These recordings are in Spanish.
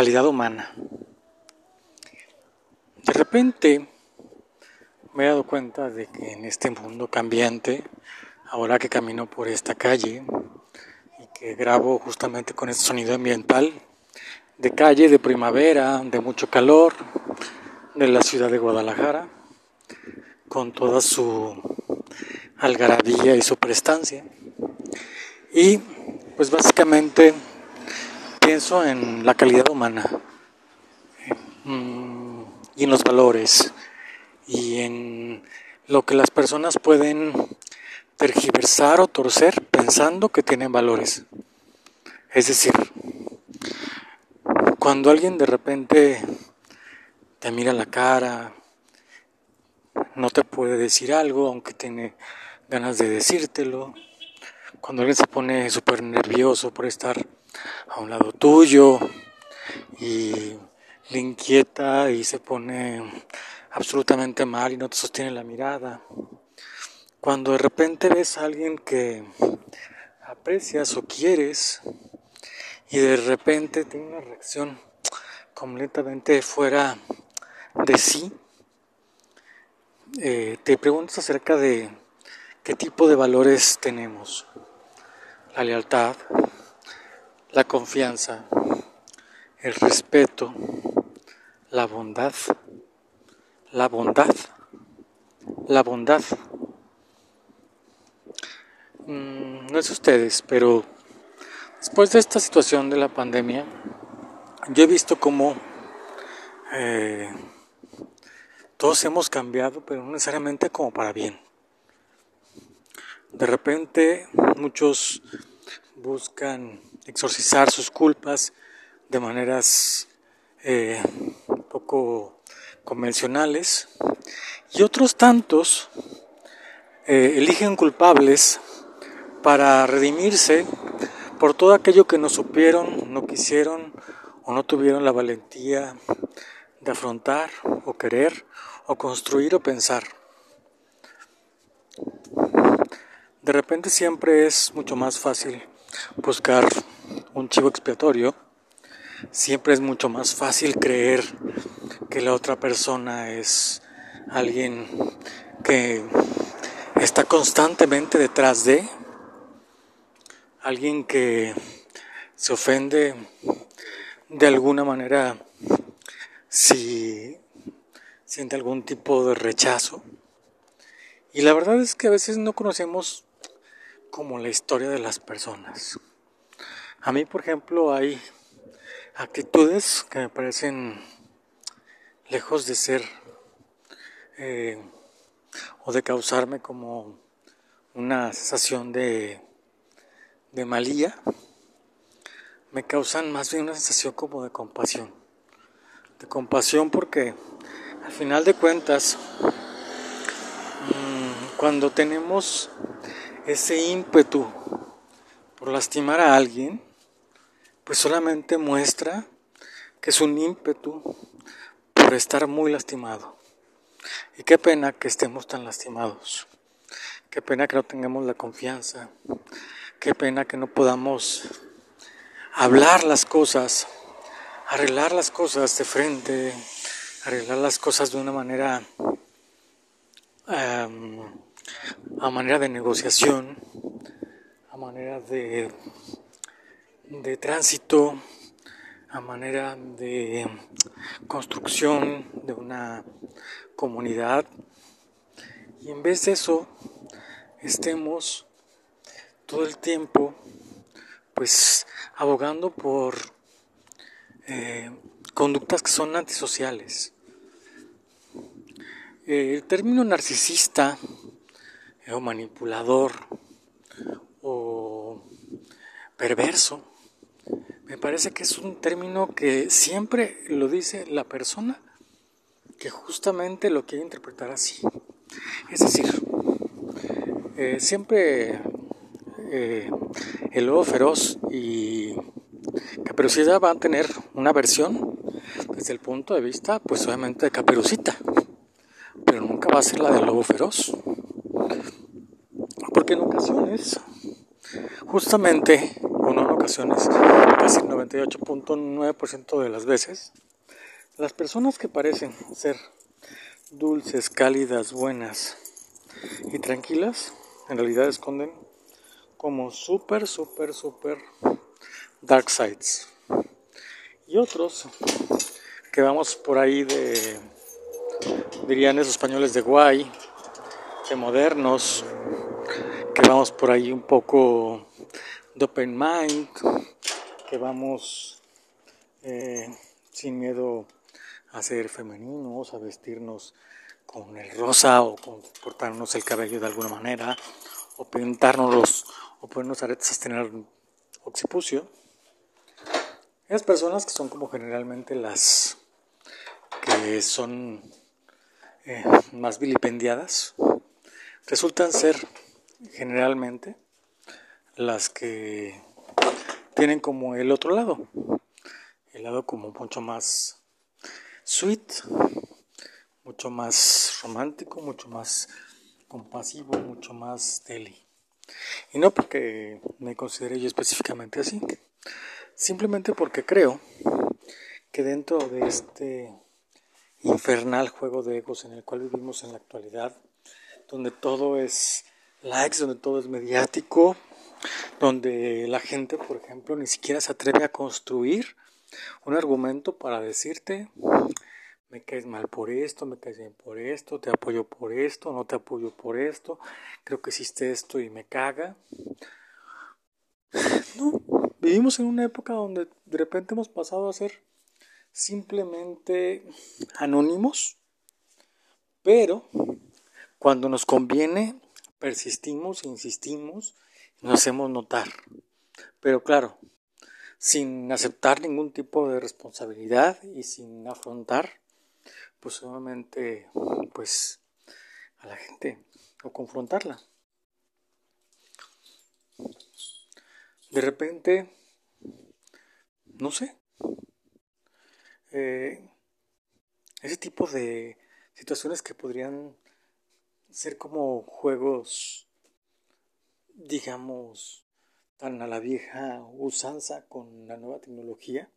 calidad humana. De repente me he dado cuenta de que en este mundo cambiante, ahora que camino por esta calle y que grabo justamente con este sonido ambiental, de calle, de primavera, de mucho calor, de la ciudad de Guadalajara, con toda su algarabía y su prestancia. Y pues básicamente pienso en la calidad humana y en los valores y en lo que las personas pueden tergiversar o torcer pensando que tienen valores. Es decir, cuando alguien de repente te mira la cara, no te puede decir algo aunque tiene ganas de decírtelo, cuando alguien se pone súper nervioso por estar a un lado tuyo y le inquieta y se pone absolutamente mal y no te sostiene la mirada. Cuando de repente ves a alguien que aprecias o quieres y de repente tiene una reacción completamente fuera de sí, eh, te preguntas acerca de qué tipo de valores tenemos. La lealtad, la confianza, el respeto, la bondad, la bondad, la bondad. Mm, no sé ustedes, pero después de esta situación de la pandemia, yo he visto cómo eh, todos hemos cambiado, pero no necesariamente como para bien. De repente muchos buscan exorcizar sus culpas de maneras eh, poco convencionales y otros tantos eh, eligen culpables para redimirse por todo aquello que no supieron, no quisieron o no tuvieron la valentía de afrontar o querer o construir o pensar. De repente siempre es mucho más fácil buscar un chivo expiatorio, siempre es mucho más fácil creer que la otra persona es alguien que está constantemente detrás de, alguien que se ofende de alguna manera si siente algún tipo de rechazo. Y la verdad es que a veces no conocemos como la historia de las personas. A mí, por ejemplo, hay actitudes que me parecen lejos de ser eh, o de causarme como una sensación de, de malía, me causan más bien una sensación como de compasión. De compasión porque al final de cuentas, mm, cuando tenemos ese ímpetu por lastimar a alguien, pues solamente muestra que es un ímpetu por estar muy lastimado. Y qué pena que estemos tan lastimados. Qué pena que no tengamos la confianza. Qué pena que no podamos hablar las cosas, arreglar las cosas de frente, arreglar las cosas de una manera a manera de negociación, a manera de, de tránsito, a manera de construcción de una comunidad. Y en vez de eso, estemos todo el tiempo pues abogando por eh, conductas que son antisociales. El término narcisista o manipulador o perverso, me parece que es un término que siempre lo dice la persona que justamente lo quiere interpretar así. Es decir, eh, siempre eh, el lobo feroz y Caperucita van a tener una versión desde el punto de vista, pues obviamente de Caperucita pero nunca va a ser la del lobo feroz. Porque en ocasiones, justamente en ocasiones, casi el 98.9% de las veces, las personas que parecen ser dulces, cálidas, buenas y tranquilas, en realidad esconden como súper, súper, súper dark sides. Y otros que vamos por ahí de, dirían esos españoles de guay, de modernos, que vamos por ahí un poco de open mind, que vamos eh, sin miedo a ser femeninos, a vestirnos con el rosa o con cortarnos el cabello de alguna manera, o pintarnos o ponernos aretes a tener occipucio. Esas personas que son como generalmente las que son eh, más vilipendiadas, resultan ser generalmente las que tienen como el otro lado, el lado como mucho más sweet, mucho más romántico, mucho más compasivo, mucho más deli. Y no porque me considere yo específicamente así, simplemente porque creo que dentro de este infernal juego de egos en el cual vivimos en la actualidad, donde todo es likes, donde todo es mediático, donde la gente, por ejemplo, ni siquiera se atreve a construir un argumento para decirte, me caes mal por esto, me caes bien por esto, te apoyo por esto, no te apoyo por esto, creo que hiciste esto y me caga. No, vivimos en una época donde de repente hemos pasado a ser simplemente anónimos, pero cuando nos conviene persistimos, insistimos, nos hacemos notar. Pero claro, sin aceptar ningún tipo de responsabilidad y sin afrontar, pues solamente, pues, a la gente o confrontarla. De repente, no sé, eh, ese tipo de situaciones que podrían ser como juegos, digamos, tan a la vieja usanza con la nueva tecnología,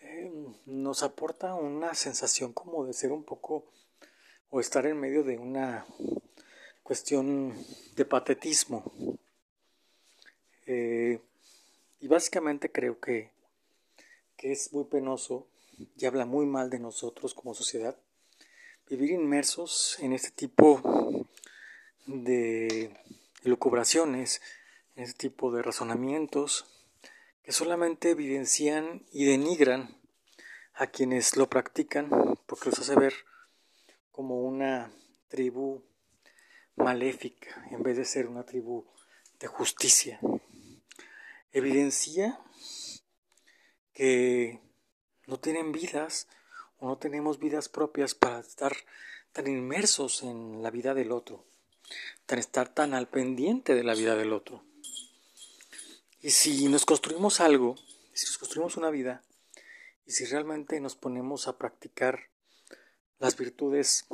eh, nos aporta una sensación como de ser un poco o estar en medio de una cuestión de patetismo. Eh, y básicamente creo que, que es muy penoso y habla muy mal de nosotros como sociedad, vivir inmersos en este tipo de lucubraciones, en este tipo de razonamientos que solamente evidencian y denigran a quienes lo practican porque los hace ver como una tribu maléfica en vez de ser una tribu de justicia. Evidencia que no tienen vidas o no tenemos vidas propias para estar tan inmersos en la vida del otro, tan estar tan al pendiente de la vida del otro. Y si nos construimos algo, si nos construimos una vida, y si realmente nos ponemos a practicar las virtudes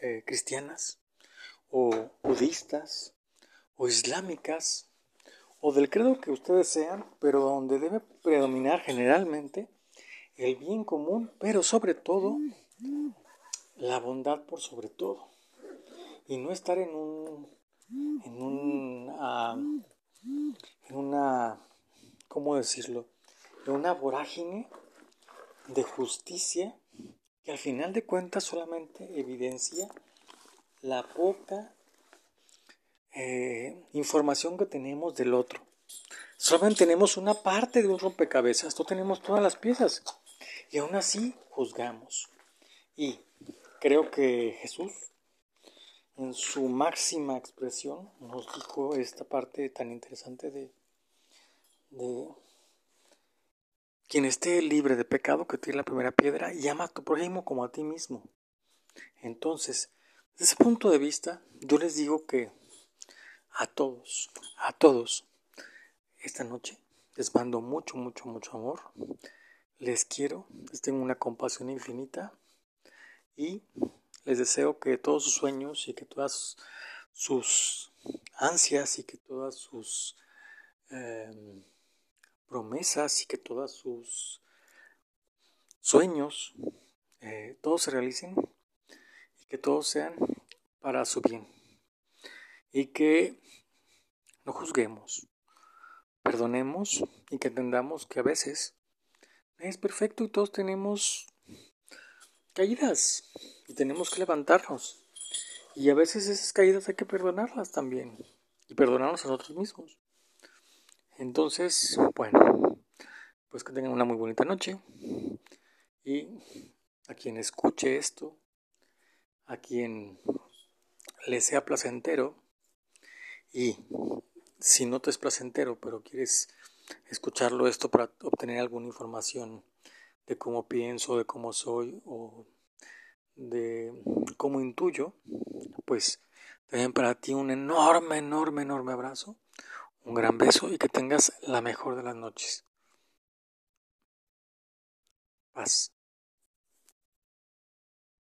eh, cristianas o budistas o islámicas o del credo que ustedes sean, pero donde debe predominar generalmente el bien común, pero sobre todo la bondad por sobre todo. Y no estar en un en un ah, en una ¿cómo decirlo? en una vorágine de justicia que al final de cuentas solamente evidencia la poca eh, información que tenemos del otro. Solamente tenemos una parte de un rompecabezas, no tenemos todas las piezas. Y aún así juzgamos. Y creo que Jesús, en su máxima expresión, nos dijo esta parte tan interesante de, de quien esté libre de pecado, que tire la primera piedra, y ama a tu prójimo como a ti mismo. Entonces, desde ese punto de vista, yo les digo que a todos, a todos, esta noche les mando mucho, mucho, mucho amor. Les quiero, les tengo una compasión infinita y les deseo que todos sus sueños y que todas sus ansias y que todas sus em, promesas y que todas sus sueños, eh, todos se realicen y que todos sean para su bien. Y que no juzguemos, perdonemos y que entendamos que a veces es perfecto y todos tenemos caídas y tenemos que levantarnos. Y a veces esas caídas hay que perdonarlas también y perdonarnos a nosotros mismos. Entonces, bueno, pues que tengan una muy bonita noche y a quien escuche esto, a quien le sea placentero y si no te es placentero, pero quieres escucharlo esto para obtener alguna información de cómo pienso, de cómo soy o de cómo intuyo, pues también para ti un enorme, enorme, enorme abrazo, un gran beso y que tengas la mejor de las noches. Paz.